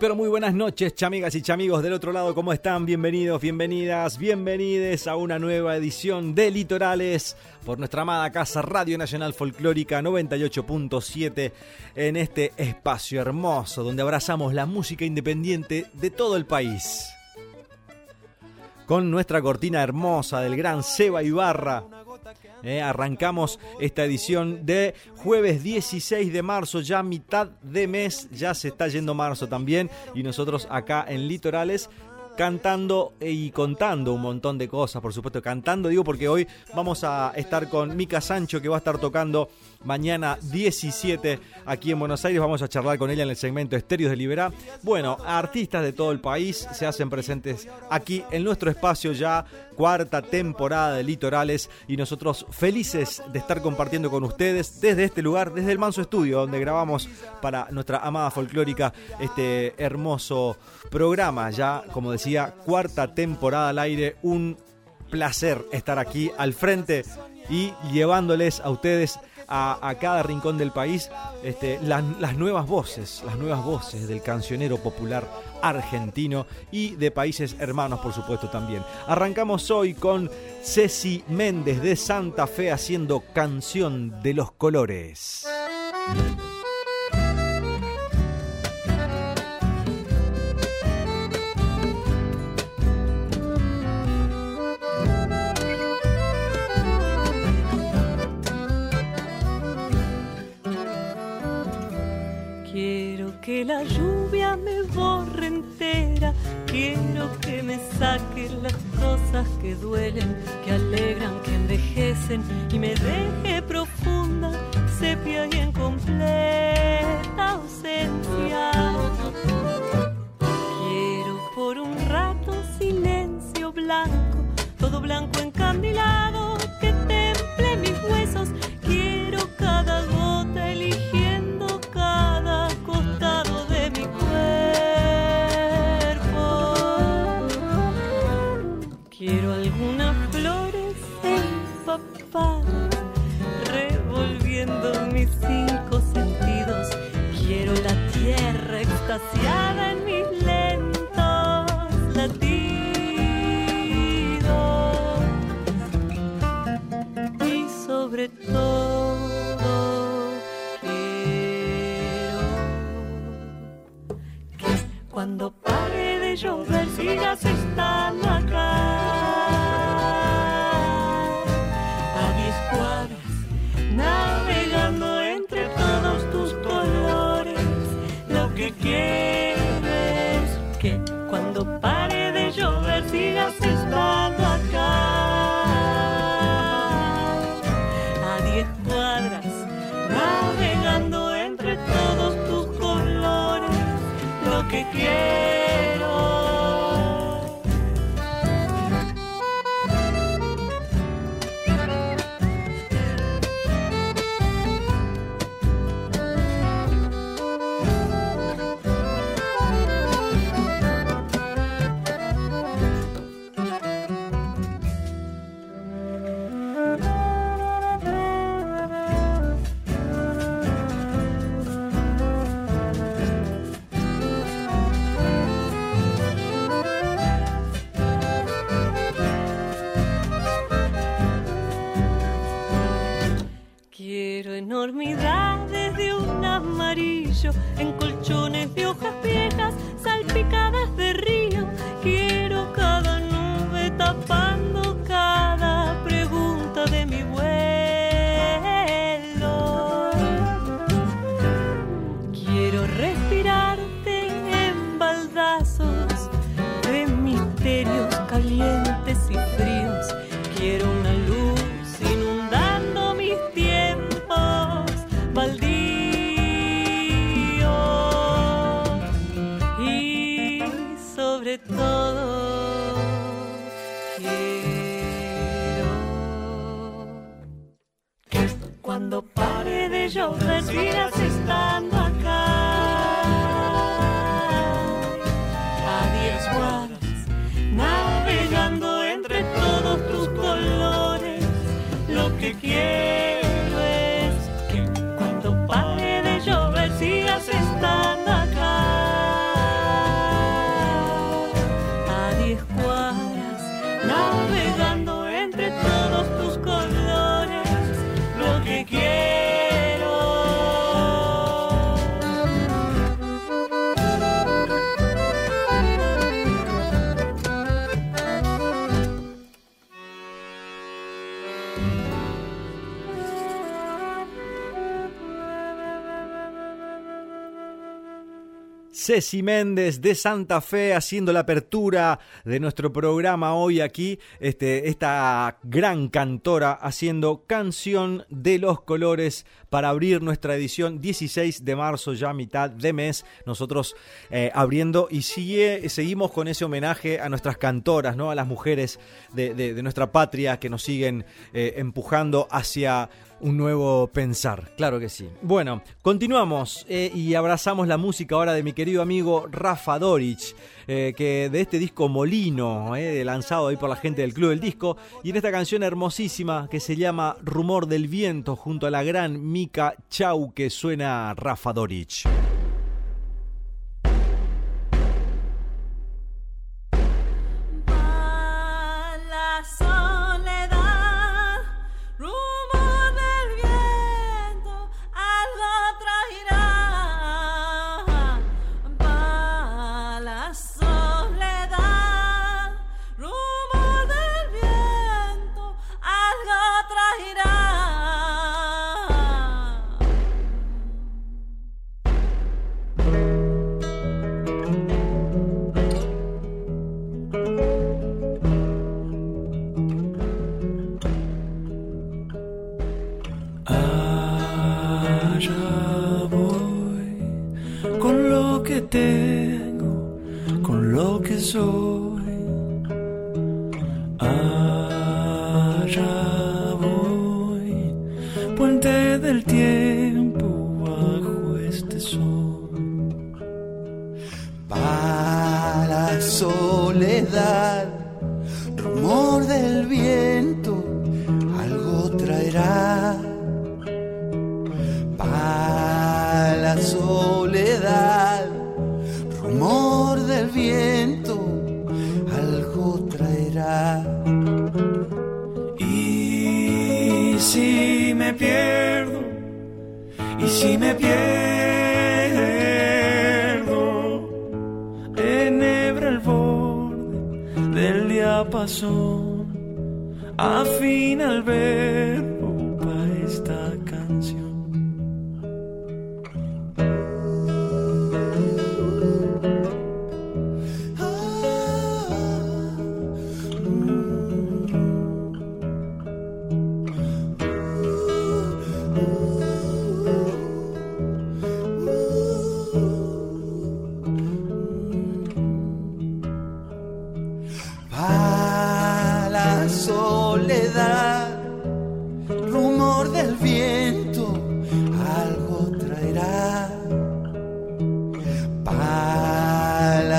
Pero muy buenas noches, chamigas y chamigos del otro lado, ¿cómo están? Bienvenidos, bienvenidas, bienvenides a una nueva edición de Litorales por nuestra amada casa Radio Nacional Folclórica 98.7 en este espacio hermoso donde abrazamos la música independiente de todo el país. Con nuestra cortina hermosa del gran Seba Ibarra, eh, arrancamos esta edición de jueves 16 de marzo, ya mitad de mes, ya se está yendo marzo también y nosotros acá en Litorales cantando y contando un montón de cosas, por supuesto, cantando, digo porque hoy vamos a estar con Mica Sancho que va a estar tocando mañana 17 aquí en Buenos Aires, vamos a charlar con ella en el segmento Estéreos de Liberá. Bueno, artistas de todo el país se hacen presentes aquí en nuestro espacio ya, cuarta temporada de Litorales. Y nosotros felices de estar compartiendo con ustedes desde este lugar, desde el Manso Estudio, donde grabamos para nuestra amada folclórica este hermoso programa, ya como decía, cuarta temporada al aire, un placer estar aquí al frente y llevándoles a ustedes a, cada rincón del país este, las nuevas voces, las nuevas voces del cancionero popular argentino y de países hermanos, por supuesto, también. Arrancamos hoy con Ceci Méndez de Santa Fe haciendo Canción de los Colores. Quiero que me saquen las cosas que duelen, que alegran, que envejecen y me deje profunda, sepia y en completa ausencia. Quiero por un rato silencio blanco, todo blanco encandilado que temple mis huesos. Cuando pare de llover sigas estando acá. Cuadras, navegando entre todos tus colores lo que quiero. Ceci Méndez de Santa Fe haciendo la apertura de nuestro programa hoy aquí, este, esta gran cantora haciendo Canción de los Colores para abrir nuestra edición 16 de marzo, ya mitad de mes, nosotros eh, abriendo y sigue, seguimos con ese homenaje a nuestras cantoras, ¿no? a las mujeres de, nuestra patria que nos siguen eh, empujando hacia un nuevo pensar, claro que sí. Bueno, continuamos eh, y abrazamos la música ahora de mi querido amigo Rafa Doric, eh, que de este disco Molino, eh, lanzado ahí por la gente del Club del Disco, y en esta canción hermosísima que se llama Rumor del Viento, junto a la gran Mika Chau que suena Rafa Doric.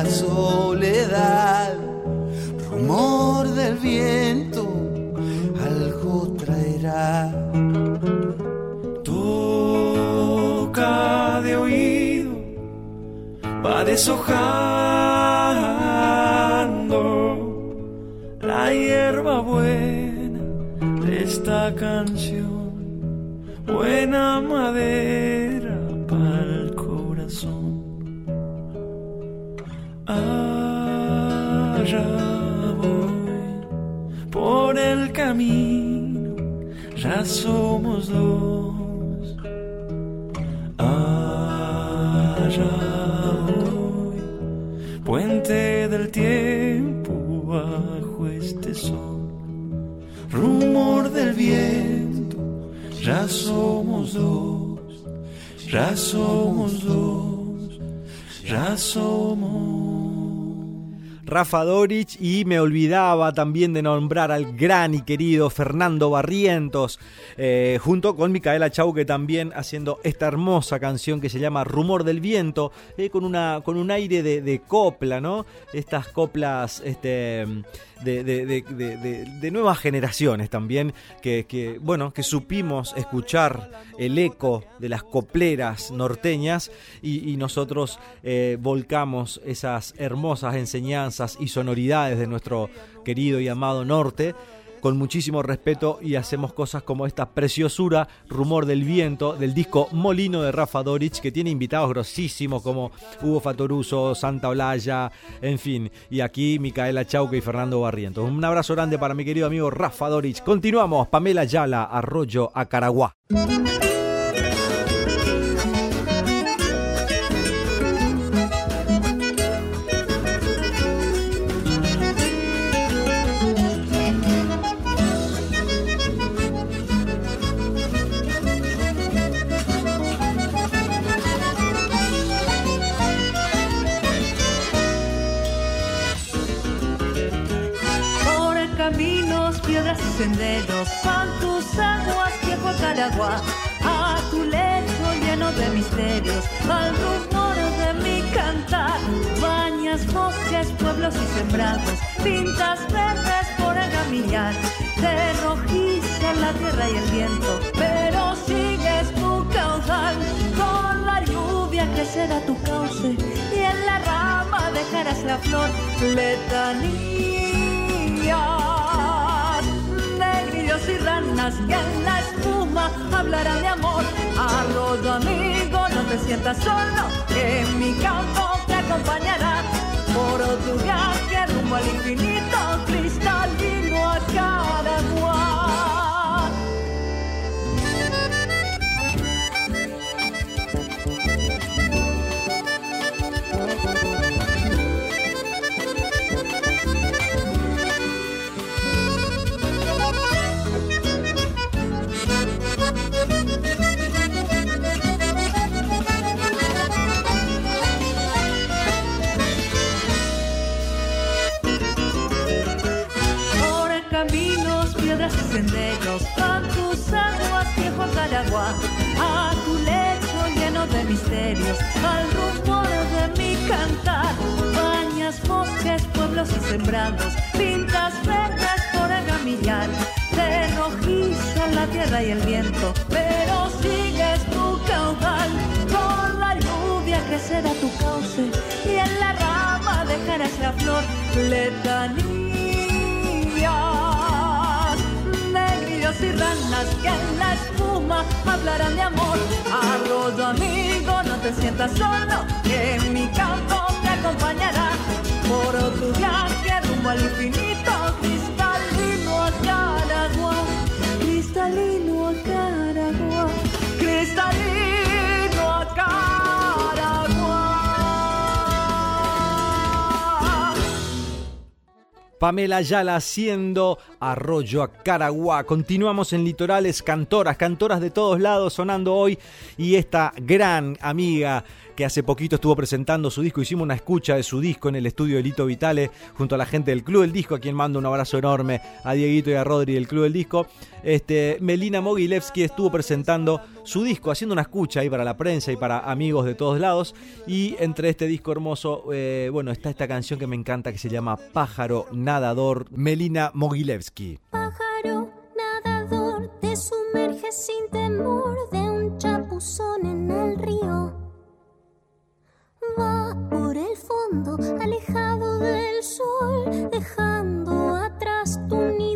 La soledad, rumor del viento, algo traerá. Toca de oído, va deshojando la hierba buena de esta canción, buena madera ya somos dos. Allá voy, puente del tiempo bajo este sol. Rumor del viento, ya somos dos, ya somos dos, ya somos. Rafa Dorich y me olvidaba también de nombrar al gran y querido Fernando Barrientos, eh, junto con Micaela Chau, que también haciendo esta hermosa canción que se llama Rumor del Viento, eh, con, una, con un aire de, copla, ¿no? Estas coplas este, de, nuevas generaciones también, que, bueno, que supimos escuchar el eco de las copleras norteñas y, nosotros eh, volcamos esas hermosas enseñanzas y sonoridades de nuestro querido y amado norte con muchísimo respeto y hacemos cosas como esta preciosura, Rumor del Viento, del disco Molino de Rafa Doric, que tiene invitados grosísimos como Hugo Fatoruso, Santa Olaya, en fin, y aquí Micaela Chauque y Fernando Barrientos. Un abrazo grande para mi querido amigo Rafa Doric. Continuamos, Pamela Yala, Arroyo Acaraguá. Senderos, a tus aguas, viejo Caragua, a tu lecho lleno de misterios, al rumor de mi cantar. Bañas bosques, pueblos y sembrados, pintas verdes por agamillar, te rojiza la tierra y el viento, pero sigues tu caudal con la lluvia que será tu cauce y en la rama dejarás la flor letanía y ranas que en la espuma hablarán de amor. Arroyo amigo, no te sientas solo, que mi canto te acompañará. Por tu viaje rumbo al infinito, cristalino a Caragua, cristalino a Pamela Yala haciendo Arroyo a Caraguá. Continuamos en Litorales, cantoras, cantoras de todos lados sonando hoy y esta gran amiga hace poquito estuvo presentando su disco, hicimos una escucha de su disco en el estudio de Lito Vitale junto a la gente del Club del Disco, a quien mando un abrazo enorme a Dieguito y a Rodri del Club del Disco. Este, Melina Mogilevsky estuvo presentando su disco, haciendo una escucha ahí para la prensa y para amigos de todos lados. Y entre este disco hermoso, eh, bueno, está esta canción que me encanta que se llama Pájaro Nadador, Melina Mogilevsky. Pájaro nadador, te sumerges sin temor de un chapuzón alejado del sol, dejando atrás tu nido.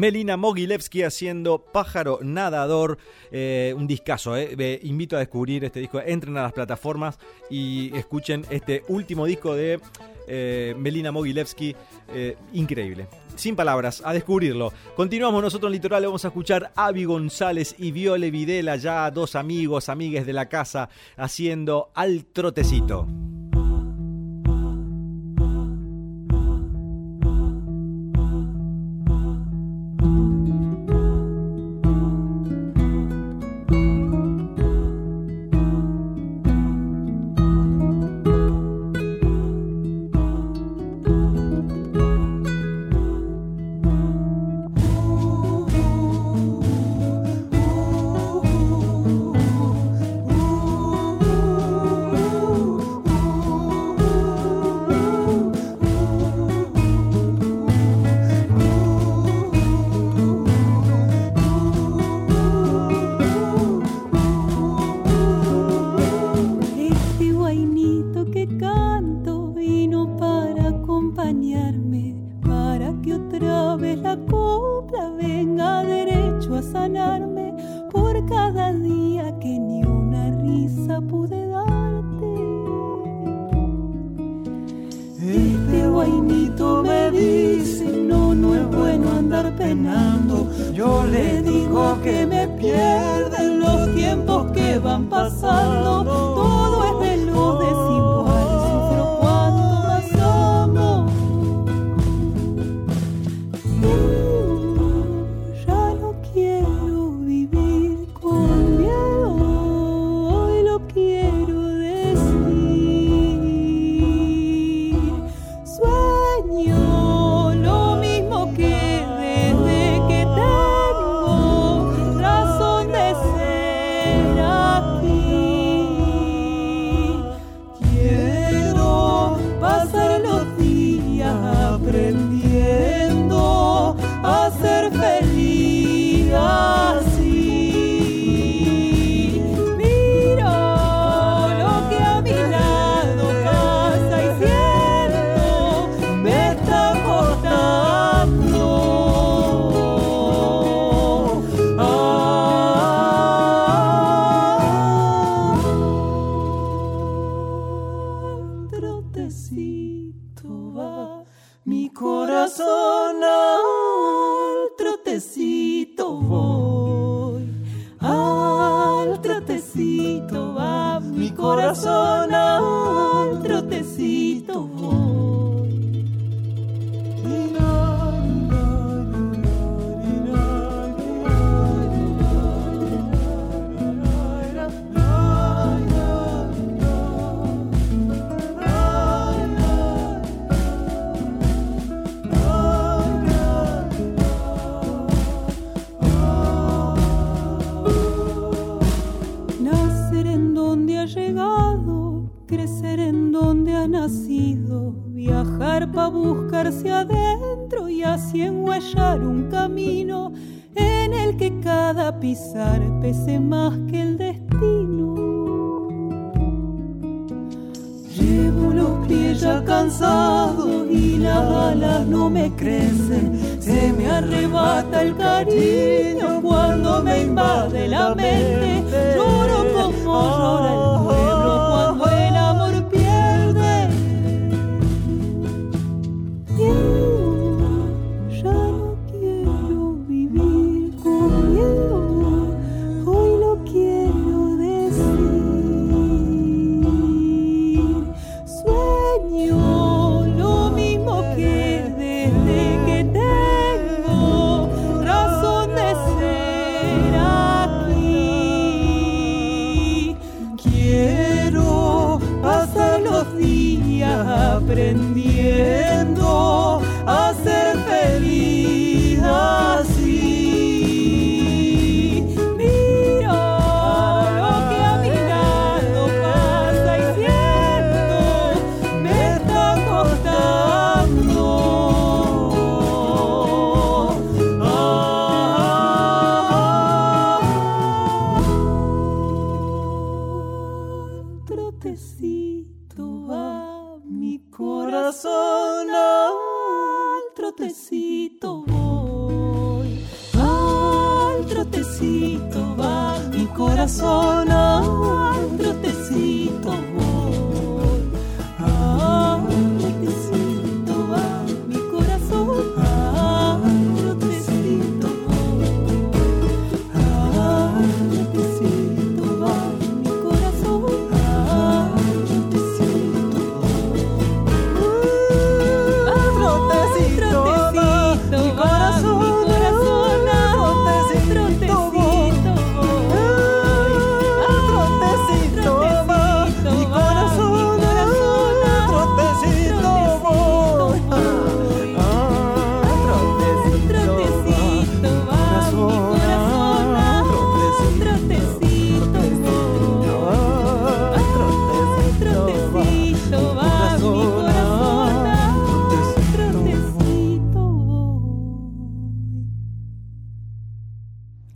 Melina Mogilevsky haciendo Pájaro Nadador. Eh, un discazo, eh. invito a descubrir este disco. Entren a las plataformas y escuchen este último disco de eh, Melina Mogilevsky. increíble. Sin palabras, a descubrirlo. Continuamos nosotros en Litoral. Vamos a escuchar a Avi González y Viole Videla, ya dos amigos, amigues de la casa, haciendo al trotecito.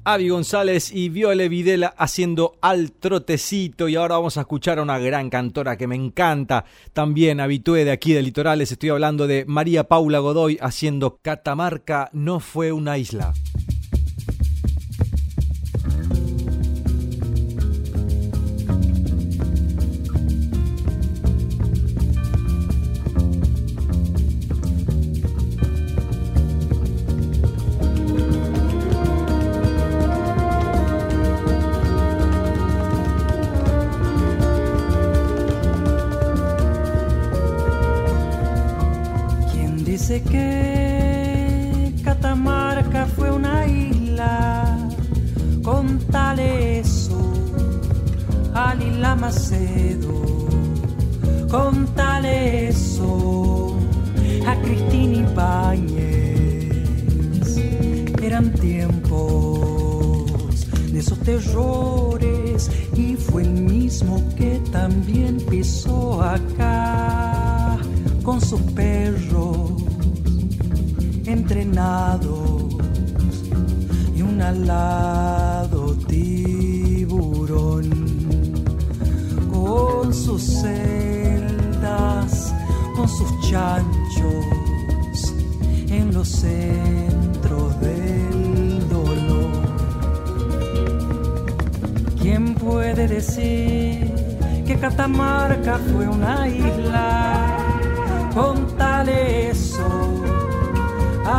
Avi González y Viole Videla haciendo al trotecito. Y ahora vamos a escuchar a una gran cantora que me encanta, también habitué de aquí de Litorales, estoy hablando de María Paula Godoy haciendo Catamarca no fue una isla.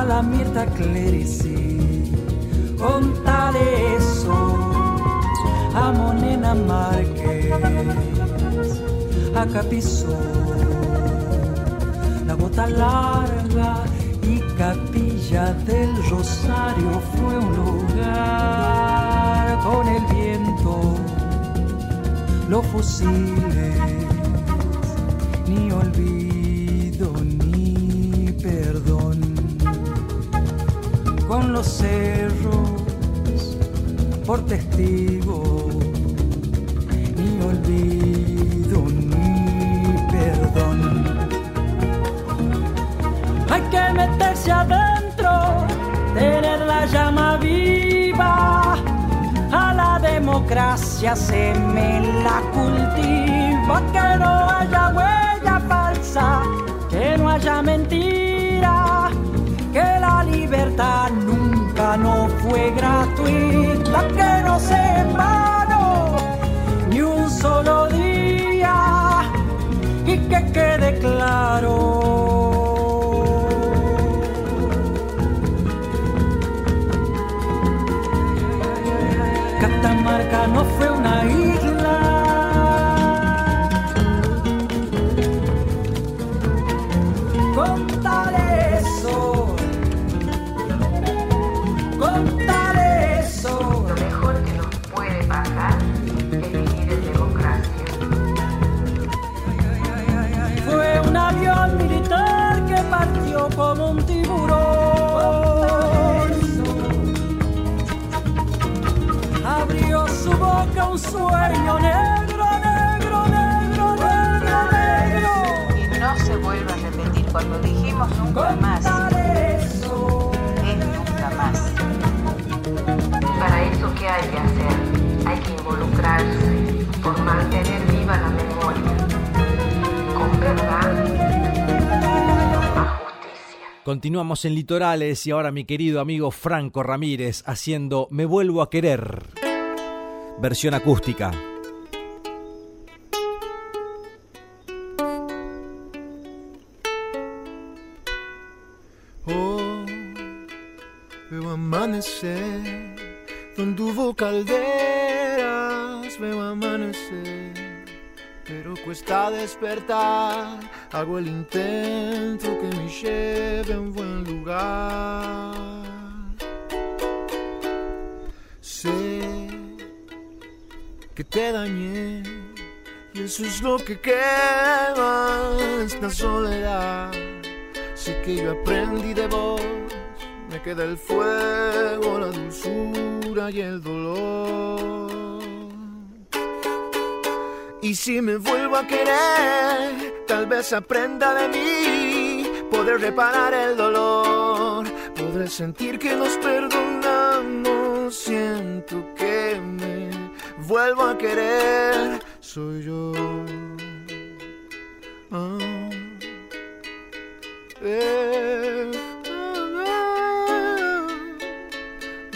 la Mirta Clerici, contale eso a Monena Márquez, a Capizó, la bota larga y Capilla del Rosario fue un lugar con el viento, los fusiles, ni olvido ni perdón con los cerros por testigo, ni olvido ni perdón. Hay que meterse adentro, tener la llama viva, a la democracia se me la cultiva, que no haya huella falsa, que no haya mentira, que la libertad no fue gratuita, que no se paró ni un solo día y que quede claro. Catamarca no fue una isla. Un sueño negro, negro, negro, negro, negro. Y no se vuelve a repetir cuando dijimos nunca más. Eso. Es nunca más. Para eso, ¿qué hay que hacer? Hay que involucrarse por mantener viva la memoria. Con verdad y con más justicia. Continuamos en Litorales y ahora mi querido amigo Franco Ramírez haciendo Me vuelvo a querer. Versión acústica. Oh, veo amanecer, donde hubo calderas, veo amanecer, pero cuesta despertar, hago el intento que me lleve a un buen lugar. Que te dañé, y eso es lo que quema esta soledad. Sé que yo aprendí de vos, me queda el fuego, la dulzura y el dolor. Y si me vuelvo a querer, tal vez aprenda de mí, podré reparar el dolor, podré sentir que nos perdonamos, siento que me vuelvo a querer, soy yo. Ah. Eh, ah,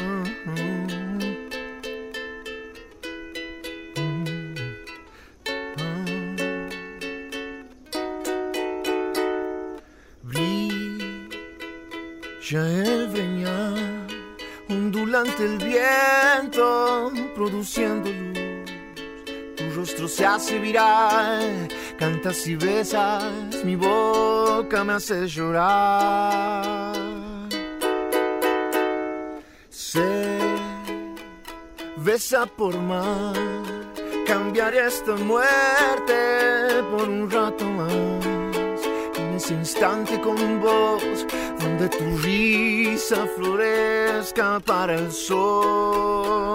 ah, ah, ondulante el viento, produciendo luz. Tu rostro se hace viral, cantas y besas, mi boca me hace llorar. Sé, besa por más, cambiaré esta muerte por un rato más. Instante con vos, donde tu risa florezca para el sol.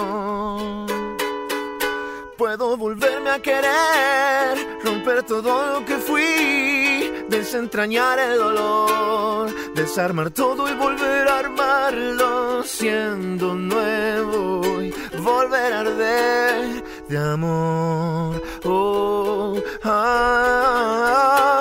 Puedo volverme a querer, romper todo lo que fui, desentrañar el dolor, desarmar todo y volver a armarlo, siendo nuevo y volver a arder de amor. Oh, ah,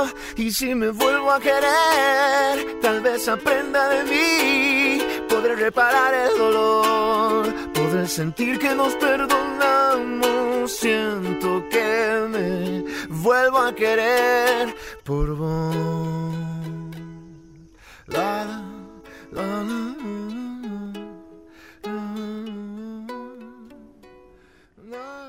y si me vuelvo a querer, tal vez aprenda de mí, podré reparar el dolor, podré sentir que nos perdonamos, siento que me vuelvo a querer por vos.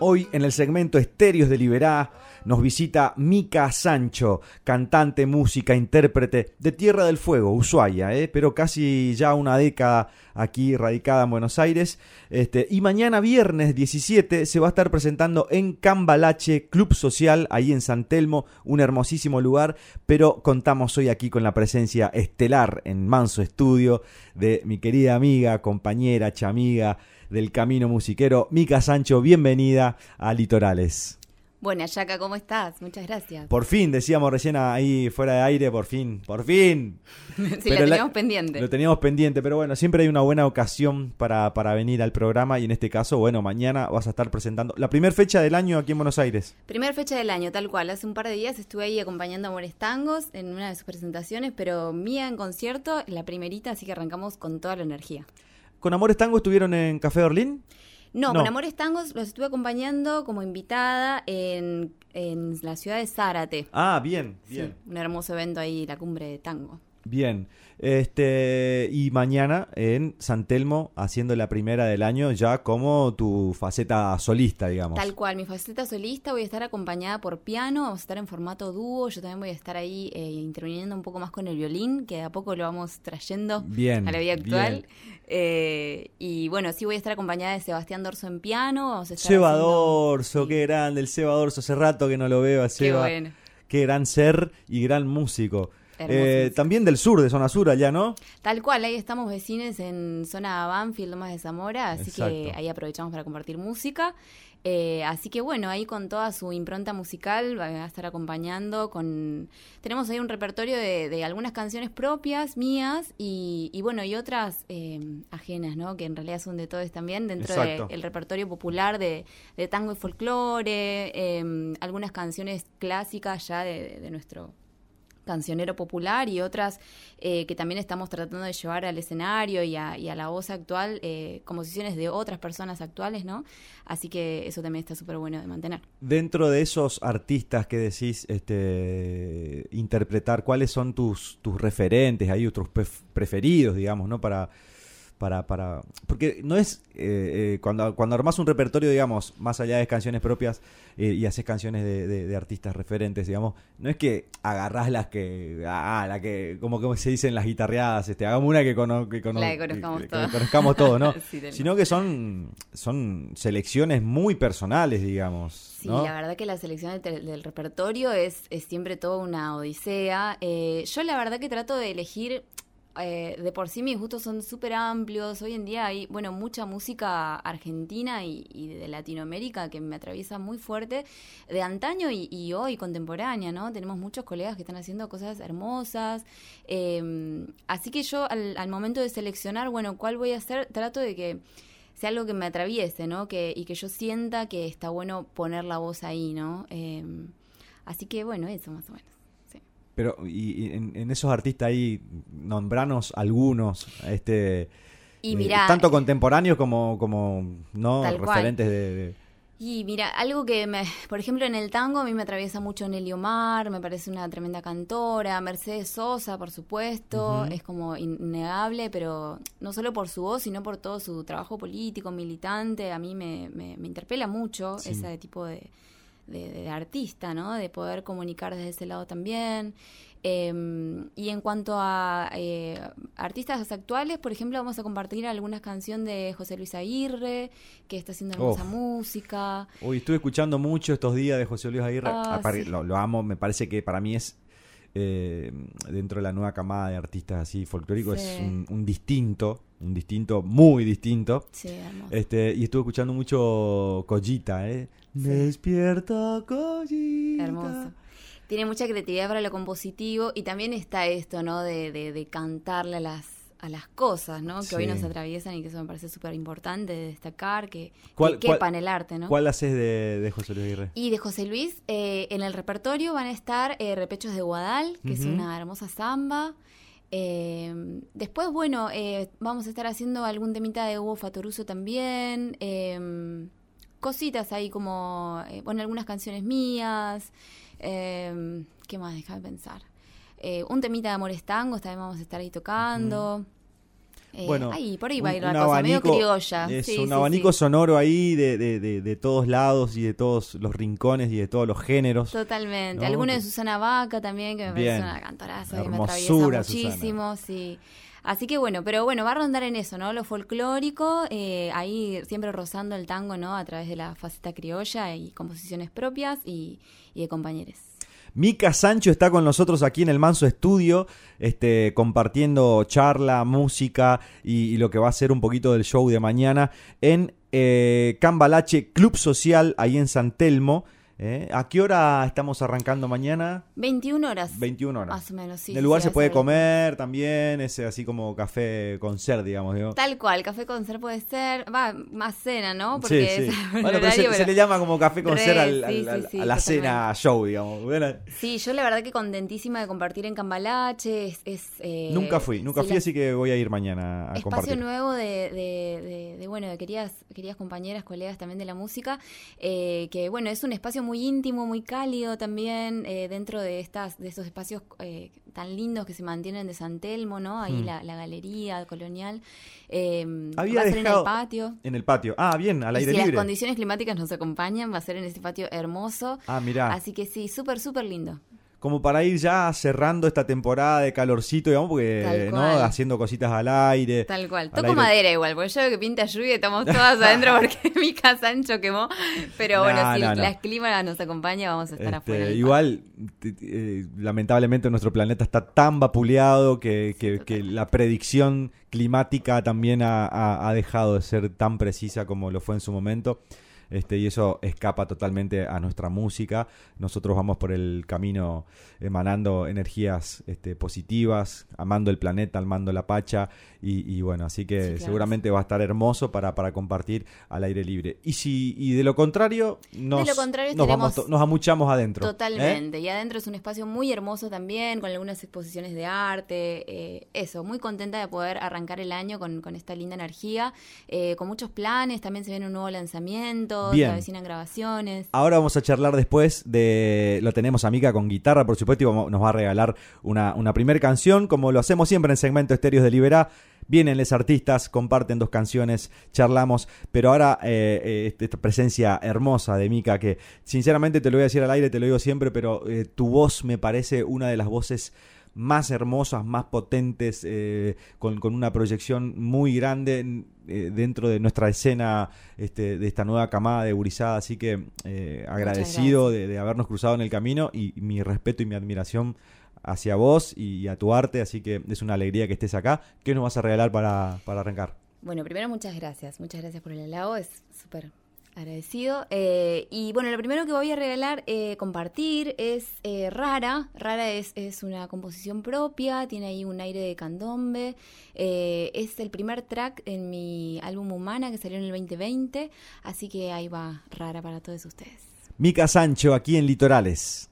Hoy en el segmento Estéreos de Liberá nos visita Mica Sancho, cantante, música, intérprete de Tierra del Fuego, Ushuaia, ¿eh? pero casi ya una década aquí radicada en Buenos Aires. Este, y mañana viernes 17 se va a estar presentando en Cambalache, Club Social, ahí en San Telmo, un hermosísimo lugar, pero contamos hoy aquí con la presencia estelar en Manso Estudio de mi querida amiga, compañera, chamiga del camino musiquero, Mica Sancho, bienvenida a Litorales. Buena, Yaca, ¿cómo estás? Muchas gracias. Por fin, decíamos recién ahí fuera de aire, por fin, por fin. sí, Pero la- teníamos pendiente. Lo teníamos pendiente, pero bueno, siempre hay una buena ocasión para, para venir al programa y en este caso, bueno, mañana vas a estar presentando la primera fecha del año aquí en Buenos Aires. Primer fecha del año, tal cual. Hace un par de días estuve ahí acompañando a Amores Tangos en una de sus presentaciones, pero mía en concierto, la primerita, así que arrancamos con toda la energía. ¿Con Amores Tango estuvieron en Café Berlín? No, No. con Amores Tangos los estuve acompañando como invitada en, en la ciudad de Zárate. Ah, bien, Sí, bien. un hermoso evento ahí, la cumbre de tango. Bien. Este, y mañana en San Telmo haciendo la primera del año ya como tu faceta solista, digamos. Tal cual, mi faceta solista voy a estar acompañada por piano, vamos a estar en formato dúo, yo también voy a estar ahí eh, interviniendo un poco más con el violín, que de a poco lo vamos trayendo Bien, a la vida actual. Eh, y bueno, sí voy a estar acompañada de Sebastián Dorso en piano, vamos a estar Seba haciendo- Dorso, qué grande, el Seba Dorso, hace rato que no lo veo a Qué Seba. bueno. Qué gran ser y gran músico. Eh, también del sur, de zona sur allá, ¿no? Tal cual, ahí estamos vecinos en zona Banfield, Lomas de Zamora, así que ahí aprovechamos para compartir música. Eh, así que bueno, ahí con toda su impronta musical va a estar acompañando con... Tenemos ahí un repertorio de, de algunas canciones propias, mías, y, y bueno, y otras eh, ajenas, ¿no? Que en realidad son de todos también, dentro del repertorio popular de, de tango y folclore, eh, algunas canciones clásicas ya de nuestro cancionero popular y otras eh, que también estamos tratando de llevar al escenario y a, y a la voz actual, eh, composiciones de otras personas actuales, ¿no? Así que eso también está súper bueno de mantener. Dentro de esos artistas que decís este, interpretar, ¿cuáles son tus, tus referentes, ahí tus pref- preferidos, digamos, ¿no? Para, para, para... Porque no es... eh, eh, cuando, cuando armás un repertorio, digamos, más allá de canciones propias eh, y haces canciones de, de- de artistas referentes, digamos, no es que agarrás las que... Ah, la que... Como, como se dicen las guitarreadas, este, hagamos una que, cono- que, cono- La que conozcamos que- que todos. conozcamos todos, ¿no? Sí, tal Sino que son, son selecciones muy personales, digamos. Sí, ¿no? la verdad que la selección del, del repertorio es, es siempre toda una odisea. Yo la verdad que trato de elegir, eh, de por sí mis gustos son súper amplios. Hoy en día hay, bueno, mucha música argentina y, de Latinoamérica que me atraviesa muy fuerte, de antaño y, hoy contemporánea, ¿no? Tenemos muchos colegas que están haciendo cosas hermosas. Eh, así que yo al, al momento de seleccionar, bueno, ¿cuál voy a hacer? Trato de que sea algo que me atraviese, ¿no? Que, y que yo sienta que está bueno poner la voz ahí, ¿no? Eh, así que bueno, eso más o menos. Pero y, y en, en esos artistas ahí, nombranos algunos, este, Y eh, tanto contemporáneos como, como no referentes de, de- Y mira, algo que me, por ejemplo, en el tango a mí me atraviesa mucho Nelly Omar, me parece una tremenda cantora, Mercedes Sosa, por supuesto, es como innegable, pero no solo por su voz, sino por todo su trabajo político, militante, a mí me, me, me interpela mucho Sí. ese tipo de, de- de artista, ¿no? De poder comunicar desde ese lado también. Eh, y en cuanto a eh, artistas actuales, por ejemplo, vamos a compartir algunas canciones de José Luis Aguirre, que está haciendo hermosa Uf. música. Uy, estuve escuchando mucho estos días de José Luis Aguirre. Ah, sí. lo, lo amo, me parece que para mí es, eh, dentro de la nueva camada de artistas así folclóricos, Sí. es un, un distinto, un distinto, muy distinto. Sí. Este, y estuve escuchando mucho Collita, ¿eh? Despierta, Collita. Hermoso. Tiene mucha creatividad para lo compositivo y también está esto, ¿no? De, de, de cantarle a las, a las cosas, ¿no? Que hoy Sí. nos atraviesan y que eso me parece súper importante de destacar, que, ¿Cuál- que quepan el arte, ¿no? ¿Cuál haces de, de José Luis Aguirre? Y de José Luis, eh, en el repertorio van a estar eh, Repechos de Guadal, que es una hermosa samba. Eh, después, bueno, eh, vamos a estar haciendo algún temita de Hugo Fatoruso también. eh, cositas ahí como, eh, bueno, algunas canciones mías. eh, ¿Qué más? Déjame pensar. Eh, un temita de Amores Tangos también vamos a estar ahí tocando. Eh, Bueno, ahí, por ahí va a ir la cosa, medio criolla. Es Sí, un sí, abanico sí. sonoro ahí de, de, de, de todos lados y de todos los rincones y de todos los géneros. Totalmente. ¿no? Alguno de Que- Susana Vaca también, que me Bien. parece una cantoraza y me atraviesa muchísimo, sí. Así que bueno, pero bueno, va a rondar en eso, ¿no? Lo folclórico, eh, ahí siempre rozando el tango, ¿no? A través de la faceta criolla y composiciones propias y, y de compañeros. Mica Sancho está con nosotros aquí en el Manso Estudio, este, compartiendo charla, música y, lo que va a ser un poquito del show de mañana en eh, Cambalache Club Social, ahí en San Telmo. ¿Eh? ¿A qué hora estamos arrancando mañana? 21 horas. 21 horas. Más o menos, sí. En el lugar sí, se puede comer también, ese así como café con ser, digamos. digo. Tal cual, café con ser puede ser, va, más cena, ¿no? Sí, Porque sí. es el Bueno, pero se, horario, se pero- le llama como café con Re, ser al- sí, al- sí, al- sí, a la cena show, digamos. Bueno, Sí, yo la verdad que contentísima de compartir en Cambalache. Es, es, eh, nunca fui, nunca sí, fui, la- así que voy a ir mañana a espacio compartir. nuevo de, de- de- de, bueno de queridas queridas compañeras colegas también de la música eh, que bueno es un espacio muy íntimo muy cálido también eh, dentro de estas de estos espacios eh, tan lindos que se mantienen de San Telmo no ahí Mm. la, la galería colonial eh, Había va a ser dejado- en el patio En el patio. Ah, bien, al y aire si libre. las condiciones climáticas nos acompañan va a ser en este patio hermoso Ah, mirá. así que sí súper súper lindo Como para ir ya cerrando esta temporada de calorcito, digamos, porque, ¿no? Haciendo cositas al aire. Tal cual. al Toco aire- madera igual, porque yo veo que pinta lluvia y estamos todas adentro porque mi casancho quemó. Pero bueno, No, si no, no. la clima nos acompaña, vamos a estar Este, afuera. igual, eh, lamentablemente nuestro planeta está tan vapuleado que, que- que la predicción climática también ha, ha- ha dejado de ser tan precisa como lo fue en su momento. Este, y eso escapa totalmente a nuestra música. Nosotros vamos por el camino emanando energías este, positivas, amando el planeta, amando la pacha. Y, y bueno, así que Sí, claro. seguramente va a estar hermoso para, para compartir al aire libre. Y si y de lo contrario, nos, lo contrario, nos, vamos nos amuchamos adentro. ¿eh? Totalmente. Y adentro es un espacio muy hermoso también, con algunas exposiciones de arte. eh, eso, muy contenta de poder arrancar el año con, con esta linda energía, eh, con muchos planes. También se viene un nuevo lanzamiento, Bien. se avecinan grabaciones. Ahora vamos a charlar después de. Lo tenemos a Mica con guitarra, por supuesto, y vamos- nos va a regalar una, una primera canción, como lo hacemos siempre en segmento Estéreos de Liberá. Vienen los artistas, comparten dos canciones, charlamos, pero ahora eh, eh, este- esta presencia hermosa de Mica, que sinceramente te lo voy a decir al aire, te lo digo siempre, pero eh, tu voz me parece una de las voces más hermosas, más potentes, eh, con, con una proyección muy grande eh, dentro de nuestra escena este, de esta nueva camada de Gurizada. Así que eh, agradecido de, de habernos cruzado en el camino y mi respeto y mi admiración hacia vos y, a tu arte. Así que es una alegría que estés acá. ¿Qué nos vas a regalar para, para arrancar? Bueno, primero muchas gracias, muchas gracias por el halago, es súper agradecido. Eh, y bueno, lo primero que voy a regalar, eh, compartir, es eh, Rara. Rara es, es una composición propia, tiene ahí un aire de candombe. Eh, es el primer track en mi álbum Humana que salió en el 2020, así que ahí va Rara para todos ustedes. Mica Sancho, aquí en Litorales.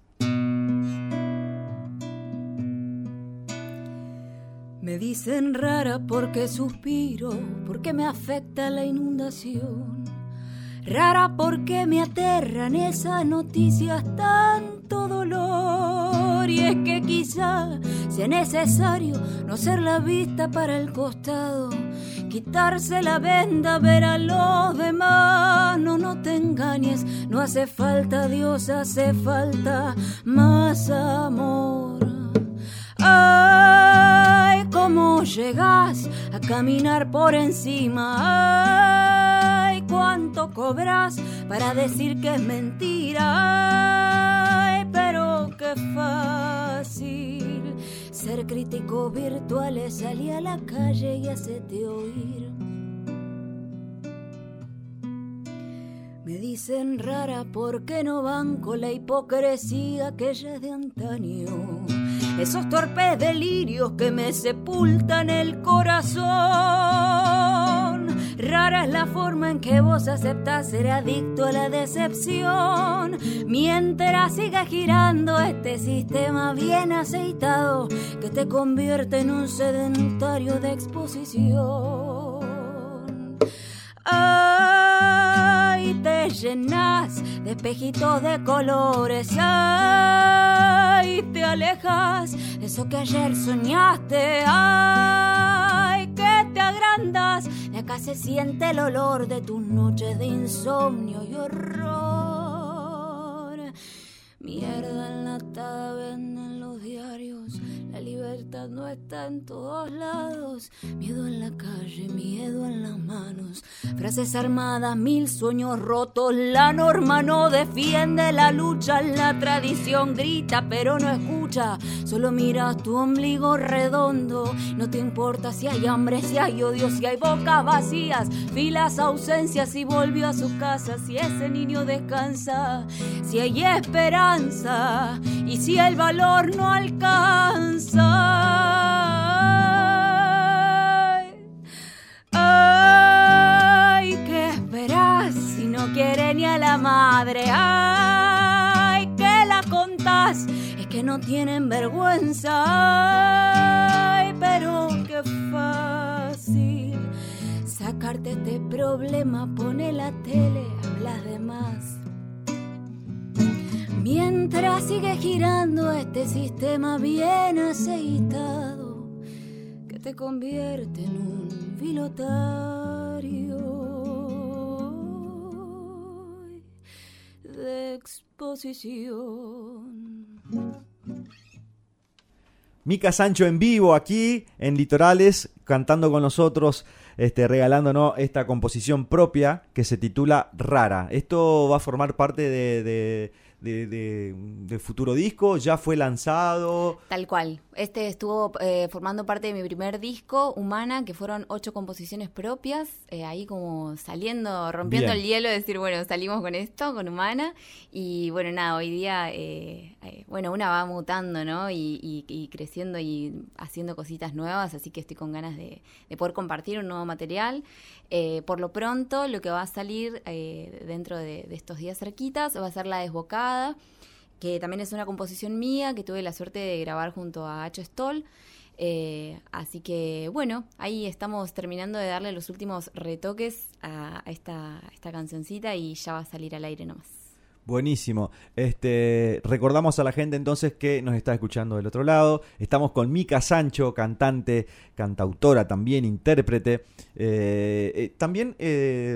Me dicen rara porque suspiro, porque me afecta la inundación. Rara porque me aterran esas noticias, tanto dolor. Y es que quizá sea necesario no ser la vista para el costado, quitarse la venda, ver a los demás. No, no te engañes, no hace falta Dios, hace falta más amor. Ay, cómo llegas a caminar por encima. Ay, cuánto cobras para decir que es mentira. Pero qué fácil ser crítico virtual es salir a la calle y hacerte oír. Me dicen rara porque no banco la hipocresía que ya es de antaño. Esos torpes delirios que me sepultan el corazón. Rara es la forma en que vos aceptás ser adicto a la decepción. Mientras siga girando este sistema bien aceitado que te convierte en un sedentario de exposición. Ay, te llenas de espejitos de colores. Ay, te alejas de eso que ayer soñaste. Ay, agrandas. De acá se siente el olor de tus noches de insomnio y horror. Mierda enlatada venden los diarios. La libertad no está en todos lados. Miedo en la calle, miedo en las manos. Frases armadas, mil sueños rotos. La norma no defiende la lucha. La tradición grita, pero no escucha. solo miras tu ombligo redondo. No te importa si hay hambre, si hay odio, si hay bocas vacías, filas, ausencias, y volvió a su casa, si ese niño descansa, si hay esperanza y si el valor no alcanza. Ay, ¿qué esperas si no quiere ni a la madre? Ay, que la contás, es que no tienen vergüenza. Ay, pero qué fácil sacarte este problema, pone la tele, hablas de más. Mientras sigue girando este sistema bien aceitado que te convierte en un pilotario de exposición. Mica Sancho en vivo aquí en Litorales, cantando con nosotros, este, regalándonos esta composición propia que se titula Rara. Esto va a formar parte de, de, de- futuro disco, ya fue lanzado. Tal cual. Este estuvo eh, formando parte de mi primer disco, Humana, que fueron ocho composiciones propias, eh, ahí como saliendo, rompiendo Bien. el hielo, decir, bueno, salimos con esto, con Humana. Y bueno, nada, hoy día, eh, eh, bueno, una va mutando, ¿no? Y, y- y creciendo y haciendo cositas nuevas, así que estoy con ganas de, de poder compartir un nuevo material. Eh, por lo pronto, lo que va a salir eh, dentro de, de estos días cerquitas va a ser La Desbocada que también es una composición mía que tuve la suerte de grabar junto a Hacho Stoll. Eh, así que bueno, ahí estamos terminando de darle los últimos retoques a, esta, esta cancioncita y ya va a salir al aire nomás. Buenísimo. Este, recordamos a la gente entonces que nos está escuchando del otro lado. Estamos con Mica Sancho, cantante, cantautora también, intérprete. Eh, eh, también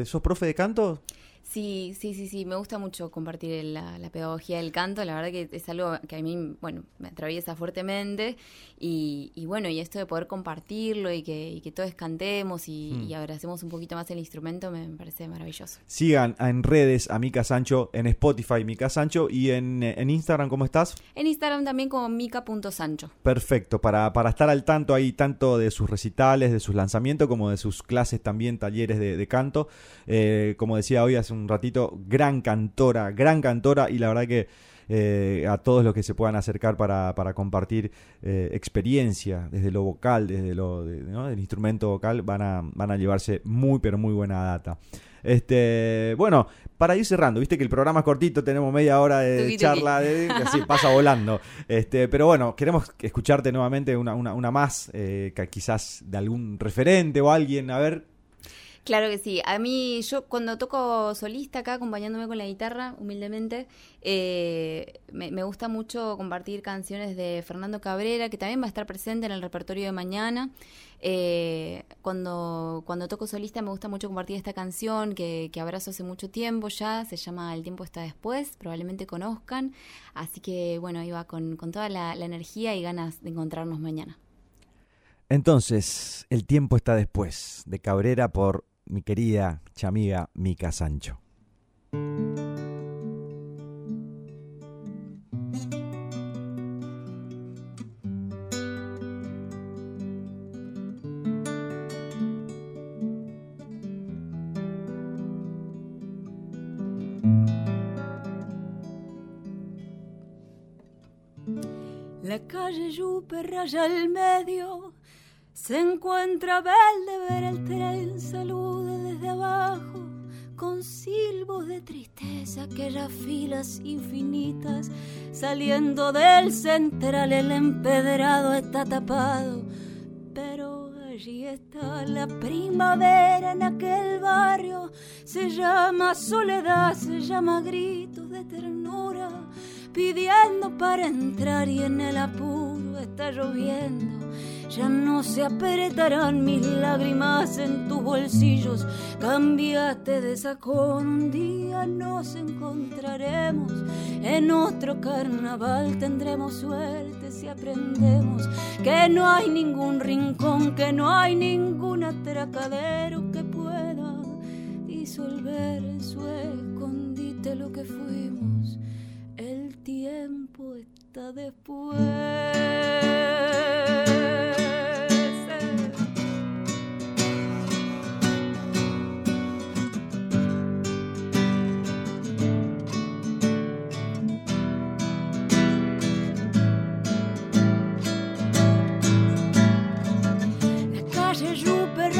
sos profe de canto. Sí, sí, sí, sí, me gusta mucho compartir la, la pedagogía del canto, la verdad que es algo que a mí, bueno, me atraviesa fuertemente y, y bueno, y esto de poder compartirlo y que, y que todos cantemos y, y abracemos un poquito más el instrumento me, me parece maravilloso. Sigan en redes a Mica Sancho, en Spotify Mica Sancho y en, en Instagram, ¿cómo estás? En Instagram también como mica.sancho. Perfecto, para, para estar al tanto ahí tanto de sus recitales, de sus lanzamientos, como de sus clases también, talleres de, de canto. Eh, como decía hoy hace un ratito, gran cantora, gran cantora y la verdad que eh, a todos los que se puedan acercar para, para compartir eh, experiencia desde lo vocal, desde lo de- ¿no? del instrumento vocal, van a, van a llevarse muy pero muy buena data. Este, bueno, para ir cerrando, viste que el programa es cortito, tenemos media hora de Tuki, tuki. charla, de, así pasa volando. Este, pero bueno, queremos escucharte nuevamente una, una, una más, eh, que quizás de algún referente o alguien, a ver. Claro que sí. A mí, yo cuando toco solista acá, acompañándome con la guitarra, humildemente, eh, me, gusta mucho compartir canciones de Fernando Cabrera, que también va a estar presente en el repertorio de mañana. Eh, cuando, cuando toco solista me gusta mucho compartir esta canción que, abrazo hace mucho tiempo ya, se llama El tiempo está después, probablemente conozcan. Así que bueno, iba con, con toda la energía y ganas de encontrarnos mañana. Entonces, el tiempo está después, de Cabrera por mi querida chamiga Mica Sancho. La calle Yupe raya al medio, se encuentra Bel de ver el tren, saluda desde abajo, con silbos de tristeza, aquellas filas infinitas, saliendo del central, el empedrado está tapado, pero allí está la primavera en aquel barrio, se llama soledad, se llama gritos de ternura pidiendo para entrar y en el apuro está lloviendo. Ya no se apretarán mis lágrimas en tus bolsillos. Cambiaste de sacón, un día nos encontraremos. En otro carnaval tendremos suerte si aprendemos que no hay ningún rincón, que no hay ningún atracadero que pueda disolver en su escondite lo que fuimos. El tiempo tiempo está después.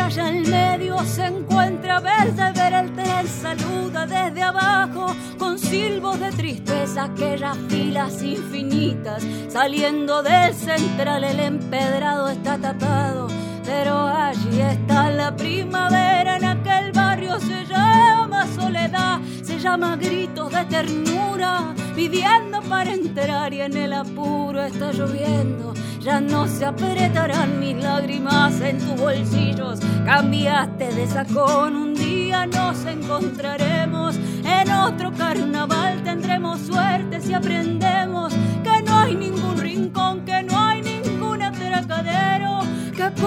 Allá en medio se encuentra verde ver el tren saluda desde abajo con silbos de tristeza aquellas filas infinitas saliendo del central el empedrado está tapado pero allí está la primavera en aquel se llama soledad se llama gritos de ternura pidiendo para entrar y en el apuro está lloviendo ya no se apretarán mis lágrimas en tus bolsillos. Cambiaste de sacón, un día nos encontraremos. En otro carnaval tendremos suerte si aprendemos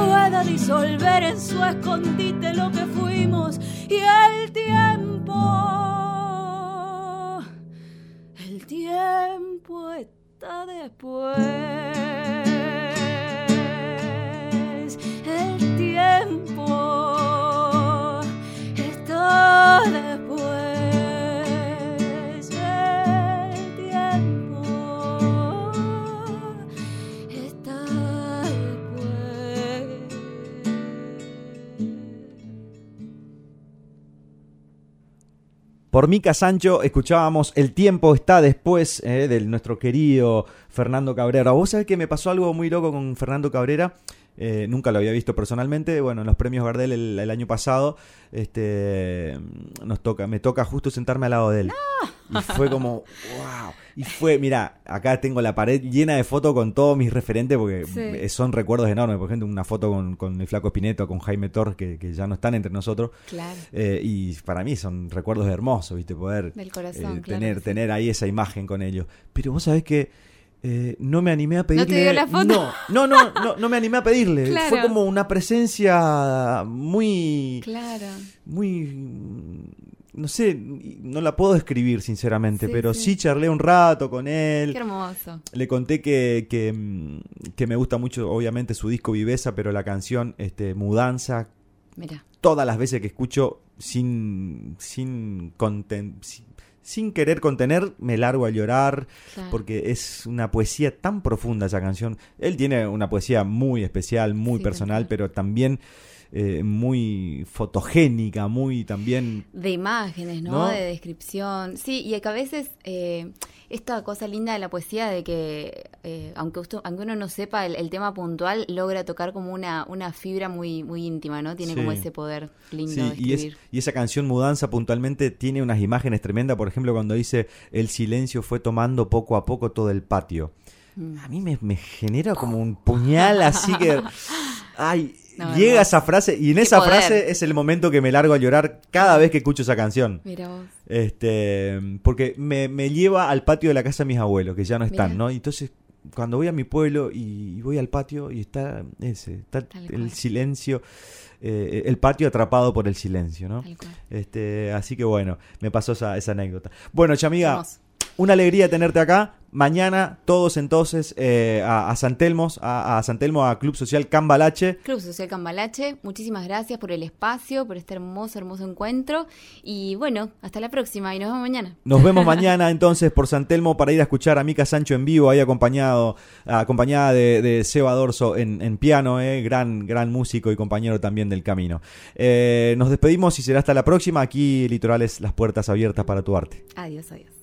pueda disolver en su escondite lo que fuimos. Y el tiempo, el tiempo está después. tiempo está después. Por Mica Sancho escuchábamos El tiempo está después eh, de nuestro querido Fernando Cabrera. Vos sabés que me pasó algo muy loco con Fernando Cabrera. Eh, nunca lo había visto personalmente. Bueno, en los premios Gardel el, año pasado, este, nos toca, me toca justo sentarme al lado de él. Y fue como, wow. Y fue, mira, acá tengo la pared llena de fotos con todos mis referentes porque son recuerdos enormes. Por ejemplo, una foto con, el Flaco Espineto, con Jaime Torres, que, ya no están entre nosotros. Claro. Eh, y para mí son recuerdos hermosos, ¿viste? Poder Del corazón, eh, tener, tener ahí esa imagen con ellos. Pero vos sabés que eh, no me animé a pedirle. ¿No No, no, no, no, me animé a pedirle. Fue como una presencia muy. Claro. Muy. No sé, no la puedo describir sinceramente, pero sí. charlé un rato con él. Qué hermoso. Le conté que, que, mm, que me gusta mucho, obviamente, su disco Viveza, pero la canción este, Mudanza. Mira. Todas las veces que escucho sin, sin, content, sin querer contener, me largo a llorar, porque es una poesía tan profunda esa canción. Él tiene una poesía muy especial, muy personal, pero también eh, muy fotogénica, muy también... De imágenes, ¿no? De descripción. Sí, y que a veces eh, esta cosa linda de la poesía de que, eh, aunque, aunque uno no sepa el, tema puntual, logra tocar como una, una fibra muy, muy íntima, ¿no? Tiene como ese poder lindo de escribir. Y, y esa canción Mudanza puntualmente tiene unas imágenes tremendas, por ejemplo, cuando dice el silencio fue tomando poco a poco todo el patio. Mm. A mí me, me genera como un puñal así que... Ay, llega esa frase y en esa frase es el momento que me largo a llorar cada vez que escucho esa canción. Mira vos. Este, porque me, lleva al patio de la casa de mis abuelos, que ya no están, ¿no? Y entonces, cuando voy a mi pueblo y, voy al patio y está ese, está el silencio. Eh, el patio atrapado por el silencio, ¿no? Este, así que bueno, me pasó esa, esa anécdota. Bueno, chamiga, una alegría tenerte acá. Mañana todos entonces eh, a, a, San Telmo, a, San Telmo, a Club Social Cambalache. Club Social Cambalache, muchísimas gracias por el espacio, por este hermoso, hermoso encuentro. Y bueno, hasta la próxima y nos vemos mañana. Nos vemos mañana entonces por San Telmo para ir a escuchar a Mica Sancho en vivo, ahí acompañado, acompañada de, Seba Dorso en, piano, eh, gran, gran músico y compañero también del camino. Eh, nos despedimos y será hasta la próxima. Aquí Litorales, las puertas abiertas para tu arte. Adiós, adiós.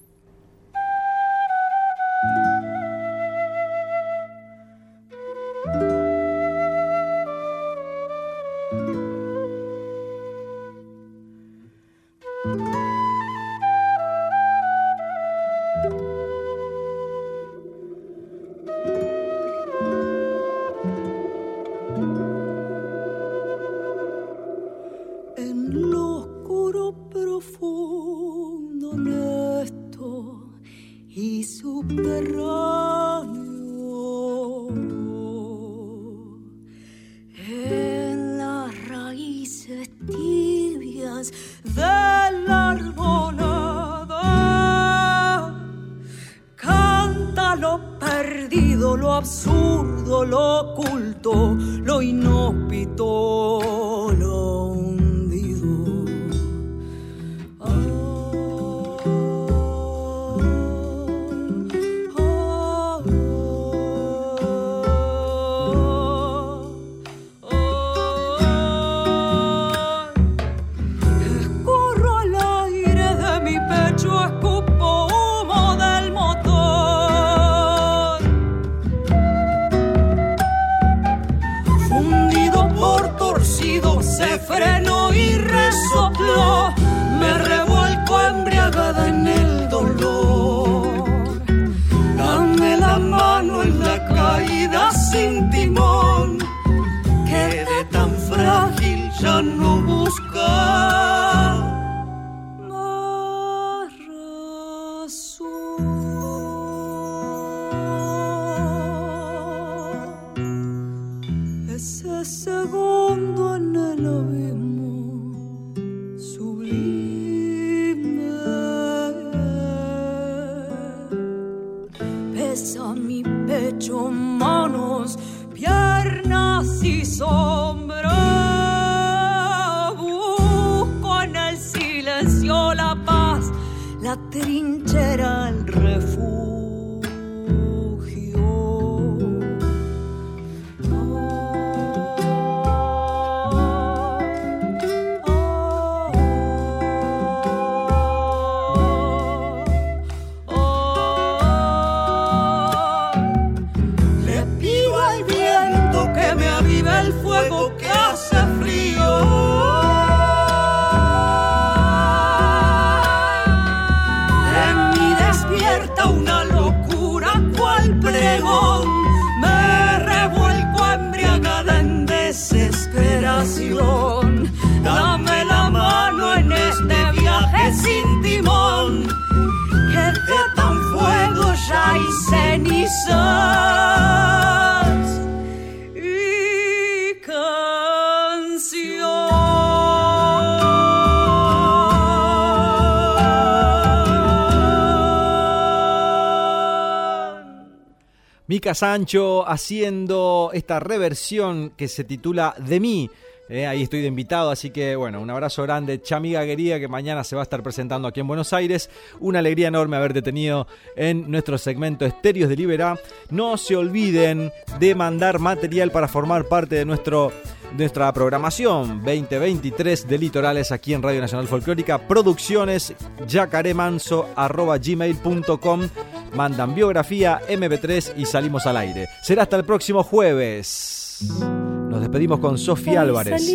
La Mica Sancho haciendo esta reversión que se titula De mí. Eh, ahí estoy de invitado, así que bueno, un abrazo grande, Chamiga querida, que mañana se va a estar presentando aquí en Buenos Aires. Una alegría enorme haberte tenido en nuestro segmento Estéreos de Libera. No se olviden de mandar material para formar parte de nuestro, nuestra programación 2023 de Litorales aquí en Radio Nacional Folclórica. Producciones yacaremanso arroba gmail.com. Mandan biografía MP3 y salimos al aire. Será hasta el próximo jueves. Nos despedimos con Sofía Álvarez.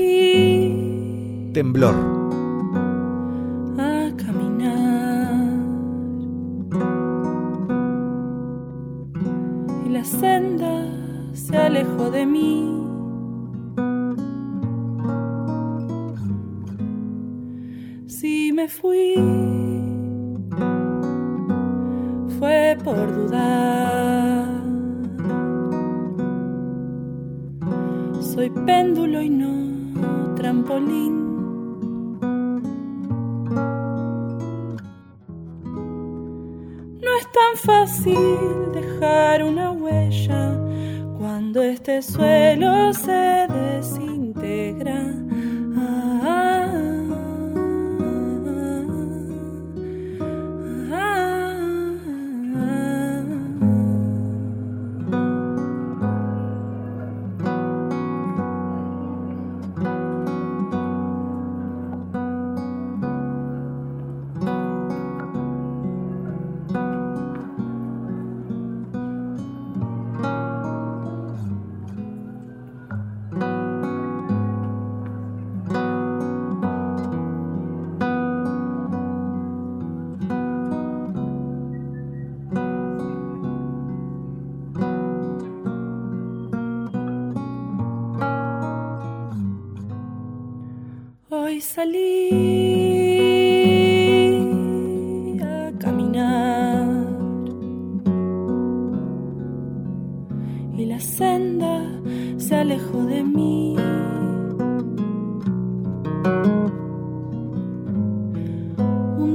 Temblor.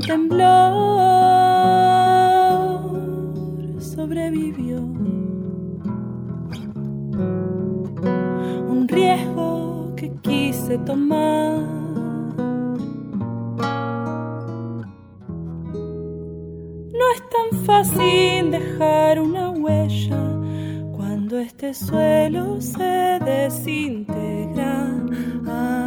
temblor sobrevivió. Un riesgo que quise tomar. No es tan fácil dejar una huella cuando este suelo se desintegra. Ah,